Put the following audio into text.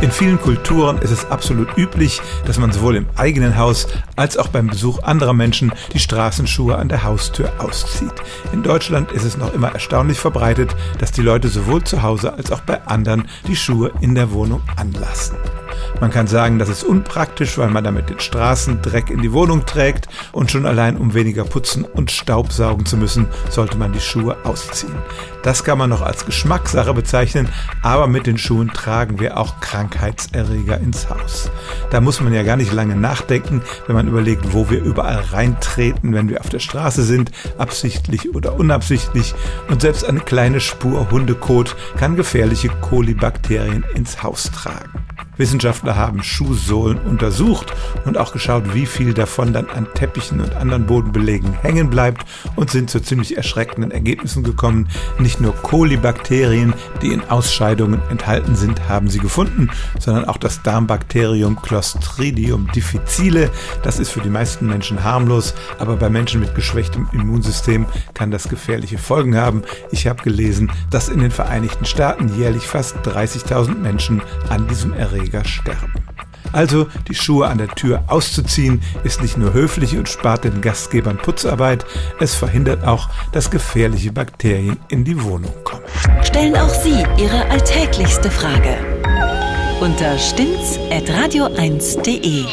In vielen Kulturen ist es absolut üblich, dass man sowohl im eigenen Haus als auch beim Besuch anderer Menschen die Straßenschuhe an der Haustür auszieht. In Deutschland ist es noch immer erstaunlich verbreitet, dass die Leute sowohl zu Hause als auch bei anderen die Schuhe in der Wohnung anlassen. Man kann sagen, das ist unpraktisch, weil man damit den Straßendreck in die Wohnung trägt und schon allein um weniger putzen und Staubsaugen zu müssen, sollte man die Schuhe ausziehen. Das kann man noch als Geschmackssache bezeichnen, aber mit den Schuhen tragen wir auch Krankheitserreger ins Haus. Da muss man ja gar nicht lange nachdenken, wenn man überlegt, wo wir überall reintreten, wenn wir auf der Straße sind, absichtlich oder unabsichtlich. Und selbst eine kleine Spur Hundekot kann gefährliche Kolibakterien ins Haus tragen. Wissenschaftler haben Schuhsohlen untersucht und auch geschaut, wie viel davon dann an Teppichen und anderen Bodenbelegen hängen bleibt und sind zu ziemlich erschreckenden Ergebnissen gekommen. Nicht nur Kolibakterien, die in Ausscheidungen enthalten sind, haben sie gefunden, sondern auch das Darmbakterium Clostridium difficile. Das ist für die meisten Menschen harmlos, aber bei Menschen mit geschwächtem Immunsystem kann das gefährliche Folgen haben. Ich habe gelesen, dass in den Vereinigten Staaten jährlich fast 30.000 Menschen an diesem Erreger Träger sterben. Also die Schuhe an der Tür auszuziehen, ist nicht nur höflich und spart den Gastgebern Putzarbeit, es verhindert auch, dass gefährliche Bakterien in die Wohnung kommen. Stellen auch Sie Ihre alltäglichste Frage unter stimmtz.radio1.de.